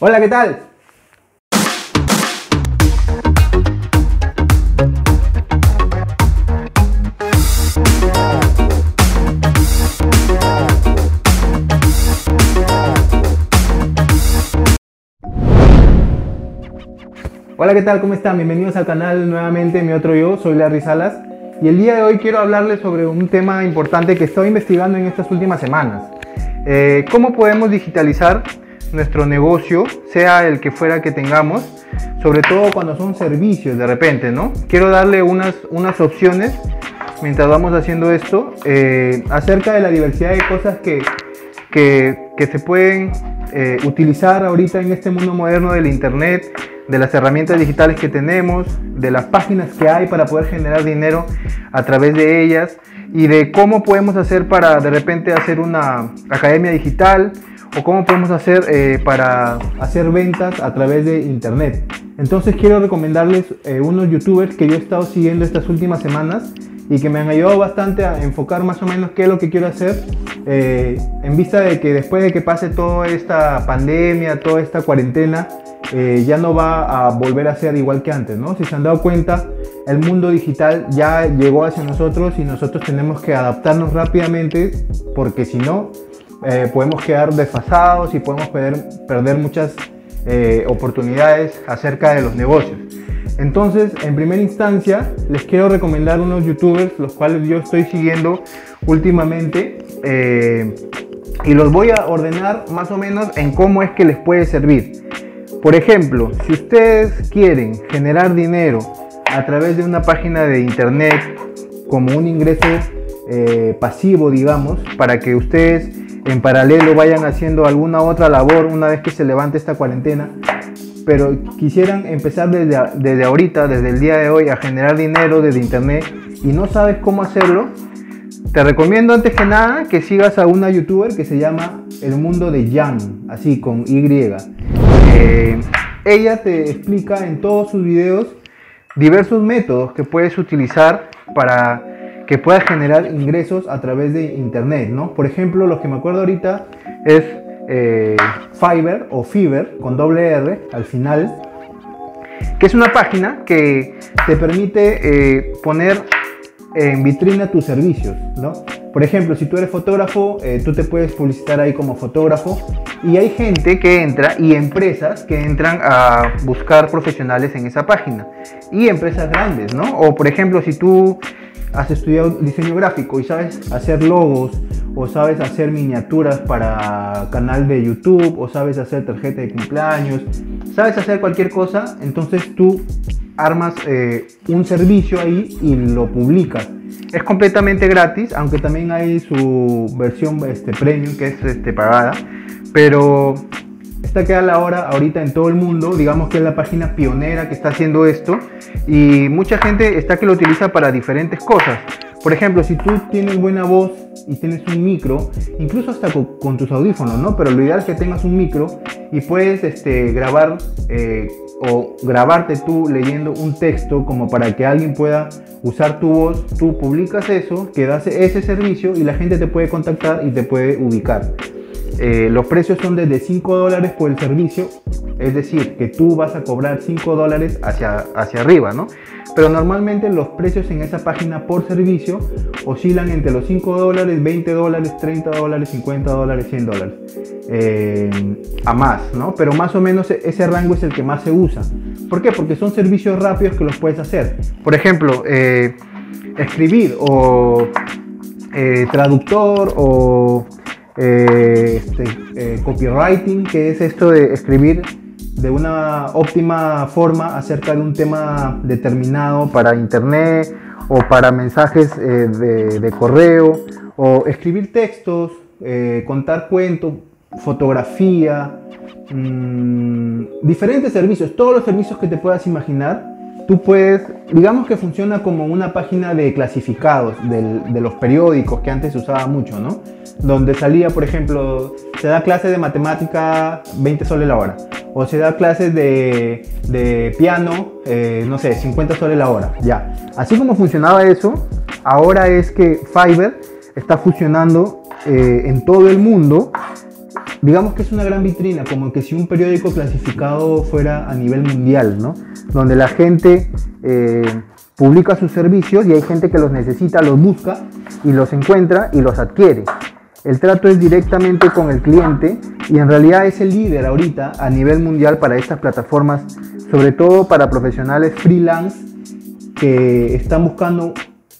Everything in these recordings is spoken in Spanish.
Hola, ¿qué tal? Hola, ¿qué tal? ¿Cómo están? Bienvenidos al canal nuevamente, mi otro yo, soy Larry Salas. Y el día de hoy quiero hablarles sobre un tema importante que estoy investigando en estas últimas semanas. Eh, ¿Cómo podemos digitalizar nuestro negocio, sea el que fuera que tengamos, sobre todo cuando son servicios de repente, ¿no? Quiero darle unas, unas opciones mientras vamos haciendo esto eh, acerca de la diversidad de cosas que, que, que se pueden eh, utilizar ahorita en este mundo moderno del Internet de las herramientas digitales que tenemos, de las páginas que hay para poder generar dinero a través de ellas y de cómo podemos hacer para de repente hacer una academia digital o cómo podemos hacer eh, para hacer ventas a través de internet. Entonces quiero recomendarles eh, unos youtubers que yo he estado siguiendo estas últimas semanas y que me han ayudado bastante a enfocar más o menos qué es lo que quiero hacer eh, en vista de que después de que pase toda esta pandemia, toda esta cuarentena, eh, ya no va a volver a ser igual que antes, ¿no? Si se han dado cuenta, el mundo digital ya llegó hacia nosotros y nosotros tenemos que adaptarnos rápidamente porque si no, eh, podemos quedar desfasados y podemos perder, muchas eh, oportunidades acerca de los negocios. Entonces, en primera instancia, les quiero recomendar unos youtubers, los cuales yo estoy siguiendo últimamente, y los voy a ordenar más o menos en cómo es que les puede servir. Por ejemplo, si ustedes quieren generar dinero a través de una página de internet como un ingreso eh, pasivo, digamos, para que ustedes en paralelo vayan haciendo alguna otra labor una vez que se levante esta cuarentena, pero quisieran empezar desde, desde ahorita, desde el día de hoy, a generar dinero desde internet y no sabes cómo hacerlo, te recomiendo antes que nada que sigas a una youtuber que se llama El Mundo de Jan, así con Y. Eh, ella te explica en todos sus videos diversos métodos que puedes utilizar para que puedas generar ingresos a través de internet, ¿no? Por ejemplo, los que me acuerdo ahorita es eh, Fiverr o Fiverr con doble R al final, que es una página que te permite eh, poner en vitrina tus servicios, ¿no? Por ejemplo, si tú eres fotógrafo, eh, tú te puedes publicitar ahí como fotógrafo y hay gente que entra y empresas que entran a buscar profesionales en esa página y empresas grandes, ¿no? O por ejemplo, si tú has estudiado diseño gráfico y sabes hacer logos o sabes hacer miniaturas para canal de YouTube o sabes hacer tarjeta de cumpleaños, sabes hacer cualquier cosa, entonces tú armas eh, un servicio ahí y lo publicas. Es completamente gratis, aunque también hay su versión este, premium que es este, pagada, pero esta queda la hora ahorita en todo el mundo, digamos que es la página pionera que está haciendo esto y mucha gente está que lo utiliza para diferentes cosas. Por ejemplo, si tú tienes buena voz y tienes un micro, incluso hasta con, tus audífonos, ¿no? Pero lo ideal es que tengas un micro y puedes este, grabar eh, o grabarte tú leyendo un texto como para que alguien pueda usar tu voz, tú publicas eso, que das ese servicio y la gente te puede contactar y te puede ubicar. Eh, los precios son desde 5 dólares por el servicio, es decir, que tú vas a cobrar 5 dólares hacia, hacia arriba, ¿no? Pero normalmente los precios en esa página por servicio oscilan entre los 5 dólares, 20 dólares, 30 dólares, 50 dólares, 100 dólares. Eh, a más, ¿no? Pero más o menos e-, ese rango es el que más se usa. ¿Por qué? Porque son servicios rápidos que los puedes hacer. Por ejemplo, eh, escribir o traductor o eh, este, eh, copywriting, que es esto de escribir de una óptima forma acerca de un tema determinado para internet o para mensajes eh, de, correo, o escribir textos, contar cuentos, fotografía, mm, diferentes servicios, todos los servicios que te puedas imaginar tú puedes, digamos que funciona como una página de clasificados de los periódicos que antes se usaba mucho, ¿no? Donde salía, por ejemplo, se da clases de matemática 20 soles la hora. O se da clases de, piano, eh, no sé, 50 soles la hora. Ya. Así como funcionaba eso, ahora es que Fiverr está funcionando eh, en todo el mundo digamos que es una gran vitrina, como que si un periódico clasificado fuera a nivel mundial, ¿no? Donde la gente eh, publica sus servicios y hay gente que los necesita, los busca y los encuentra y los adquiere. El trato es directamente con el cliente y en realidad es el líder ahorita a nivel mundial para estas plataformas, sobre todo para profesionales freelance que están buscando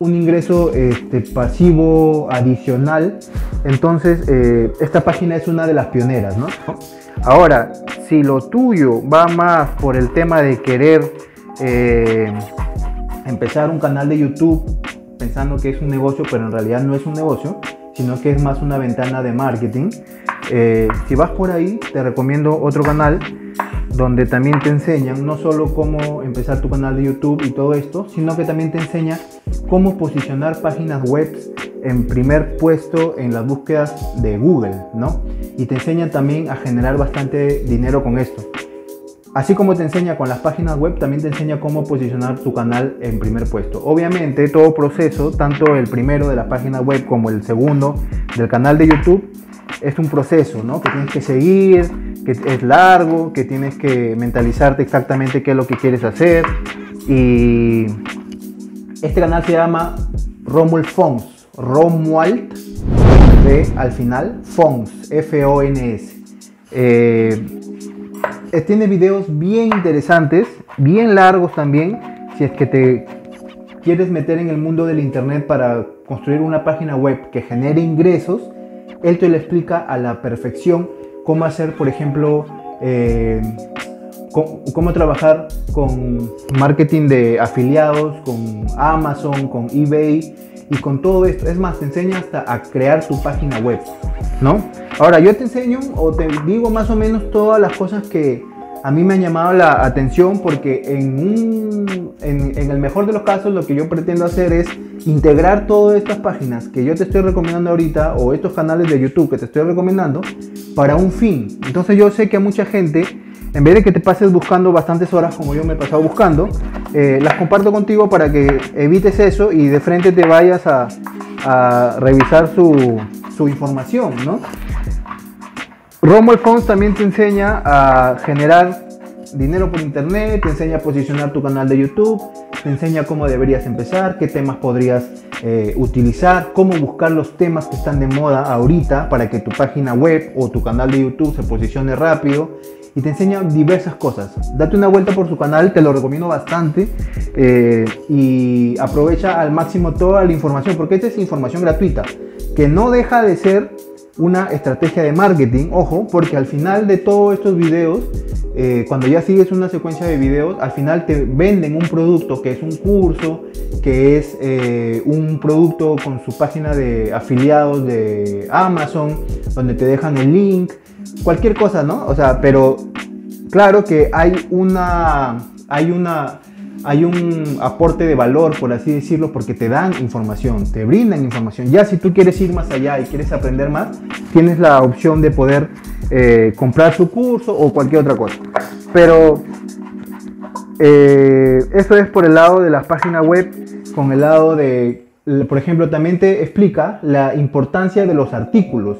un ingreso este, pasivo adicional. Entonces, eh, esta página es una de las pioneras, ¿no? Ahora, si lo tuyo va más por el tema de querer eh, empezar un canal de YouTube pensando que es un negocio, pero en realidad no es un negocio, sino que es más una ventana de marketing. Eh, si vas por ahí, te recomiendo otro canal donde también te enseñan no solo cómo empezar tu canal de YouTube y todo esto, sino que también te enseña cómo posicionar páginas web en primer puesto en las búsquedas de Google, ¿no? Y te enseña también a generar bastante dinero con esto. Así como te enseña con las páginas web, también te enseña cómo posicionar tu canal en primer puesto. Obviamente, todo proceso, tanto el primero de la página web como el segundo del canal de YouTube, es un proceso, ¿no? Que tienes que seguir, que es largo, que tienes que mentalizarte exactamente qué es lo que quieres hacer. Y este canal se llama Romuald Fons, Romuald, de al final, Fons, F-O-N-S. Eh, tiene videos bien interesantes, bien largos también, si es que te quieres meter en el mundo del internet para construir una página web que genere ingresos, él te lo explica a la perfección cómo hacer, por ejemplo, eh, cómo, trabajar con marketing de afiliados, con Amazon, con eBay y con todo esto. Es más, te enseña hasta a crear tu página web, ¿no? Ahora, yo te enseño o te digo más o menos todas las cosas que a mí me han llamado la atención porque en, en, el mejor de los casos lo que yo pretendo hacer es integrar todas estas páginas que yo te estoy recomendando ahorita o estos canales de YouTube que te estoy recomendando para un fin. Entonces yo sé que a mucha gente, en vez de que te pases buscando bastantes horas como yo me he pasado buscando, eh, las comparto contigo para que evites eso y de frente te vayas a, revisar su, información, ¿no? Romo Fonts también te enseña a generar dinero por internet, te enseña a posicionar tu canal de YouTube, te enseña cómo deberías empezar, qué temas podrías eh, utilizar, cómo buscar los temas que están de moda ahorita para que tu página web o tu canal de YouTube se posicione rápido y te enseña diversas cosas. Date una vuelta por su canal, te lo recomiendo bastante eh, y aprovecha al máximo toda la información porque esta es información gratuita que no deja de ser una estrategia de marketing, ojo, porque al final de todos estos videos, eh, cuando ya sigues una secuencia de videos, al final te venden un producto que es un curso, que es eh, un producto con su página de afiliados de Amazon, donde te dejan el link, cualquier cosa, ¿no? O sea, pero claro que hay una, hay una hay un aporte de valor, por así decirlo, porque te dan información, te brindan información. Ya si tú quieres ir más allá y quieres aprender más, tienes la opción de poder eh, comprar su curso o cualquier otra cosa. Pero eh, eso es por el lado de las páginas web, con el lado de, por ejemplo, también te explica la importancia de los artículos.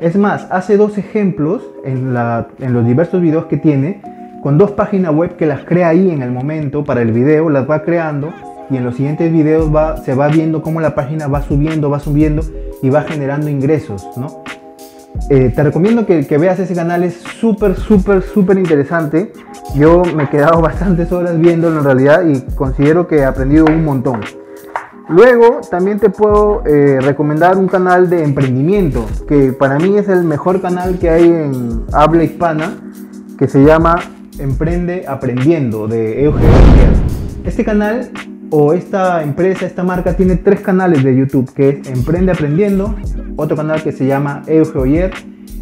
Es más, hace dos ejemplos en, en los diversos videos que tiene con dos páginas web que las crea ahí en el momento para el video, las va creando y en los siguientes videos va, se va viendo cómo la página va subiendo, va subiendo y va generando ingresos, ¿no? Eh, te recomiendo que, veas ese canal, es súper, súper, súper interesante. Yo me he quedado bastantes horas viéndolo en realidad y considero que he aprendido un montón. Luego también te puedo eh, recomendar un canal de emprendimiento, que para mí es el mejor canal que hay en habla hispana, que se llama Emprende Aprendiendo de Eugenio Este canal o esta empresa, esta marca tiene tres canales de YouTube, que es Emprende Aprendiendo, otro canal que se llama Eugenio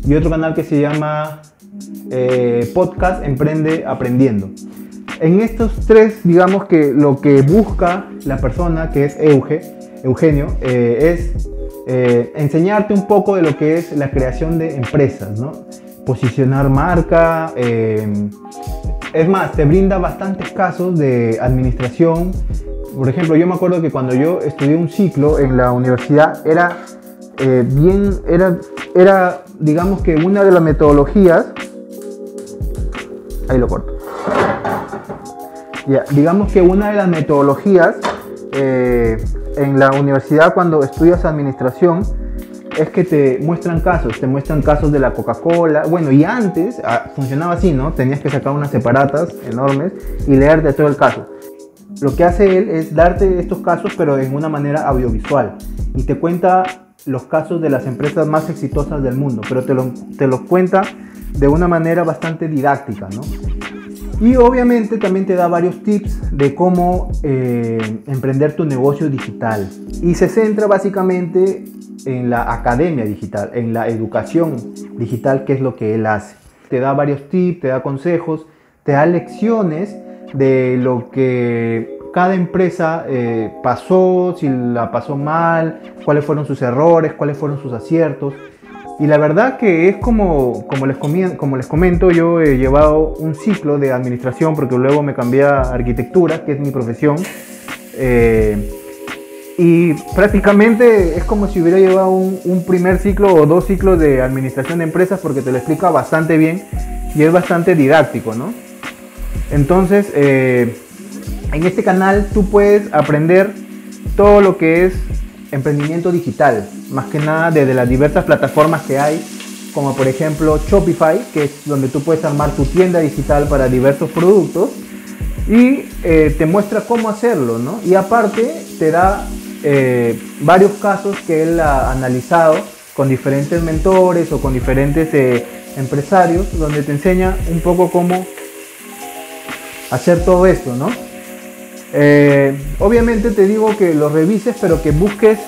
y otro canal que se llama eh, Podcast Emprende Aprendiendo. En estos tres, digamos que lo que busca la persona, que es Euge, Eugenio, eh, es eh, enseñarte un poco de lo que es la creación de empresas, ¿no? Posicionar marca. Eh, es más, te brinda bastantes casos de administración. Por ejemplo, yo me acuerdo que cuando yo estudié un ciclo en la universidad era eh, bien, era, era, digamos que una de las metodologías, ahí lo corto, ya, digamos que una de las metodologías eh, en la universidad cuando estudias administración es que te muestran casos, te muestran casos de la Coca-Cola. Bueno, y antes ah, funcionaba así, ¿no? Tenías que sacar unas separatas enormes y leerte todo el caso. Lo que hace él es darte estos casos, pero en una manera audiovisual. Y te cuenta los casos de las empresas más exitosas del mundo, pero te, lo, te los cuenta de una manera bastante didáctica, ¿no? Y obviamente también te da varios tips de cómo eh, emprender tu negocio digital. Y se centra básicamente en la academia digital, en la educación digital, que es lo que él hace. Te da varios tips, te da consejos, te da lecciones de lo que cada empresa eh, pasó, si la pasó mal, cuáles fueron sus errores, cuáles fueron sus aciertos. Y la verdad que es como, como, les, como les comento, yo he llevado un ciclo de administración porque luego me cambié a arquitectura, que es mi profesión. Eh, y prácticamente es como si hubiera llevado un, primer ciclo o dos ciclos de administración de empresas porque te lo explica bastante bien y es bastante didáctico, ¿no? Entonces, eh, en este canal tú puedes aprender todo lo que es emprendimiento digital, más que nada desde las diversas plataformas que hay, como por ejemplo Shopify, que es donde tú puedes armar tu tienda digital para diversos productos y eh, te muestra cómo hacerlo, ¿no? Y aparte te da eh, varios casos que él ha analizado con diferentes mentores o con diferentes eh, empresarios, donde te enseña un poco cómo hacer todo esto, ¿no? Eh, obviamente te digo que lo revises, pero que busques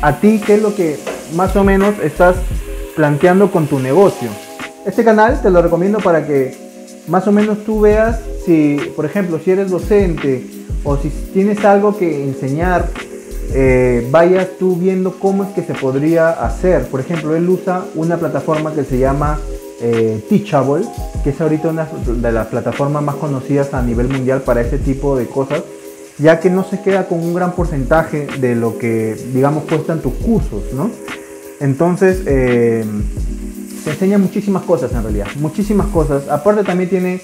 a ti qué es lo que más o menos estás planteando con tu negocio. Este canal te lo recomiendo para que más o menos tú veas si, por ejemplo, si eres docente o si tienes algo que enseñar, eh, vayas tú viendo cómo es que se podría hacer. Por ejemplo, él usa una plataforma que se llama eh, Teachable, que es ahorita una de las plataformas más conocidas a nivel mundial para este tipo de cosas, ya que no se queda con un gran porcentaje de lo que, digamos, cuestan tus cursos, ¿no? Entonces, eh, te enseña muchísimas cosas en realidad, muchísimas cosas. Aparte también tiene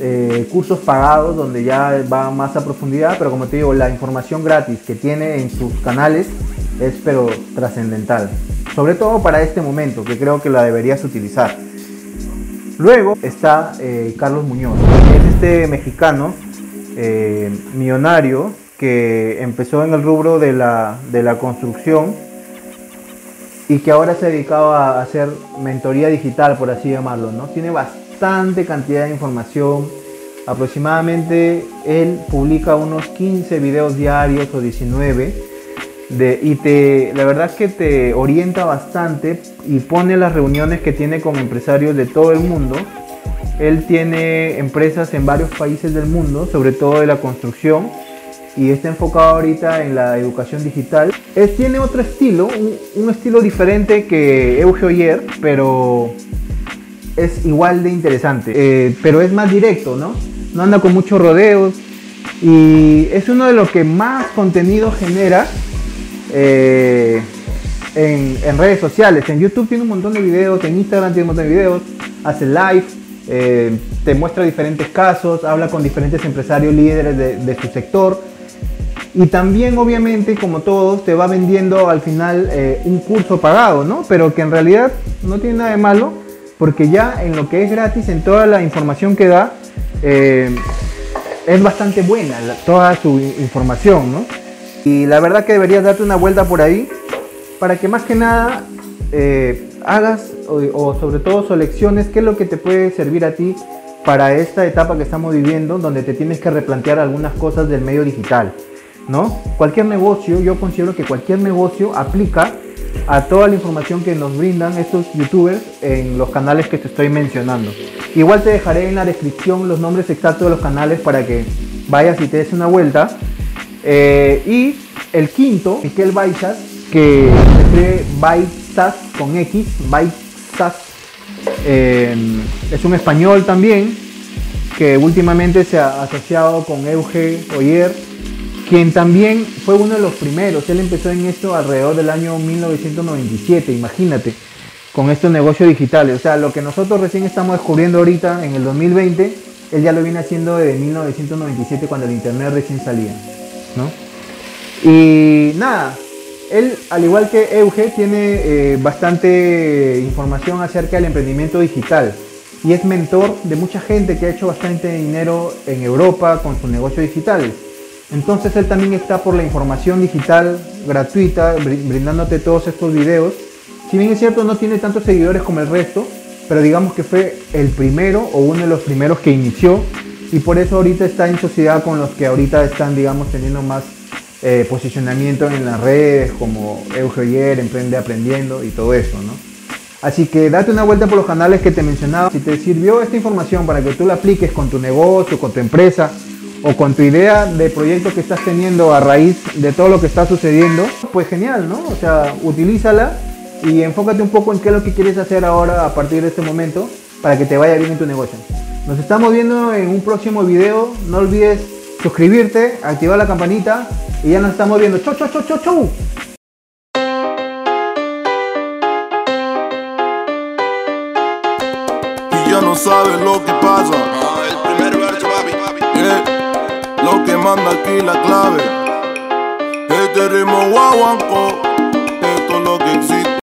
eh, cursos pagados donde ya va más a profundidad, pero como te digo, la información gratis que tiene en sus canales es pero trascendental. Sobre todo para este momento, que creo que la deberías utilizar. Luego está eh, Carlos Muñoz, es este mexicano eh, millonario que empezó en el rubro de la, de la construcción y que ahora se ha dedicado a hacer mentoría digital, por así llamarlo, ¿no? Tiene bastante cantidad de información, aproximadamente él publica unos 15 videos diarios o 19 y te, la verdad es que te orienta bastante y pone las reuniones que tiene con empresarios de todo el mundo. Él tiene empresas en varios países del mundo, sobre todo de la construcción, y está enfocado ahorita en la educación digital. Él tiene otro estilo, un, estilo diferente que Eugeo Yer, pero es igual de interesante, eh, pero es más directo, ¿no? No anda con muchos rodeos y es uno de los que más contenido genera eh, en, redes sociales. En YouTube tiene un montón de videos, en Instagram tiene un montón de videos, hace live, eh, te muestra diferentes casos, habla con diferentes empresarios líderes de, su sector. Y también, obviamente, como todos, te va vendiendo al final eh, un curso pagado, ¿no? Pero que en realidad no tiene nada de malo, porque ya en lo que es gratis, en toda la información que da, es bastante buena toda su información, ¿no? Y la verdad que deberías darte una vuelta por ahí para que más que nada eh, hagas o, sobre todo selecciones qué es lo que te puede servir a ti para esta etapa que estamos viviendo donde te tienes que replantear algunas cosas del medio digital. ¿no? Cualquier negocio, yo considero que cualquier negocio aplica a toda la información que nos brindan estos youtubers en los canales que te estoy mencionando. Igual te dejaré en la descripción los nombres exactos de los canales para que vayas y te des una vuelta eh, y el quinto, Miquel Baixas, que se escribe Baixas con X, Em, es un español también, que últimamente se ha asociado con Euge Oyer, quien también fue uno de los primeros. Él empezó en esto alrededor del año 1997, imagínate, con estos negocios digitales. O sea, lo que nosotros recién estamos descubriendo ahorita en el 2020, él ya lo viene haciendo desde 1997 cuando el Internet recién salía. ¿no? Y nada, él, al igual que Euge, tiene eh, bastante información acerca del emprendimiento digital y es mentor de mucha gente que ha hecho bastante dinero en Europa con sus negocios digitales. Entonces él también está por la información digital gratuita, brindándote todos estos videos. Si bien es cierto, no tiene tantos seguidores como el resto, pero digamos que fue el primero o uno de los primeros que inició y por eso ahorita está en sociedad con los que ahorita están, digamos, teniendo más eh, posicionamiento en las redes como Euge Emprende Aprendiendo y todo eso, ¿no? Así que date una vuelta por los canales que te mencionaba. Si te sirvió esta información para que tú la apliques con tu negocio, con tu empresa o con tu idea de proyecto que estás teniendo a raíz de todo lo que está sucediendo, pues genial, ¿no? O sea, utilízala y enfócate un poco en qué es lo que quieres hacer ahora a partir de este momento para que te vaya bien en tu negocio. Nos estamos viendo en un próximo video. No olvides suscribirte, activar la campanita y ya nos estamos viendo. Chau, chau, chau, chau, chau. Y ya no sabes lo que pasa. Ah, el primer verso, papi. Yeah. Lo que manda aquí la clave. Este ritmo guaguanco.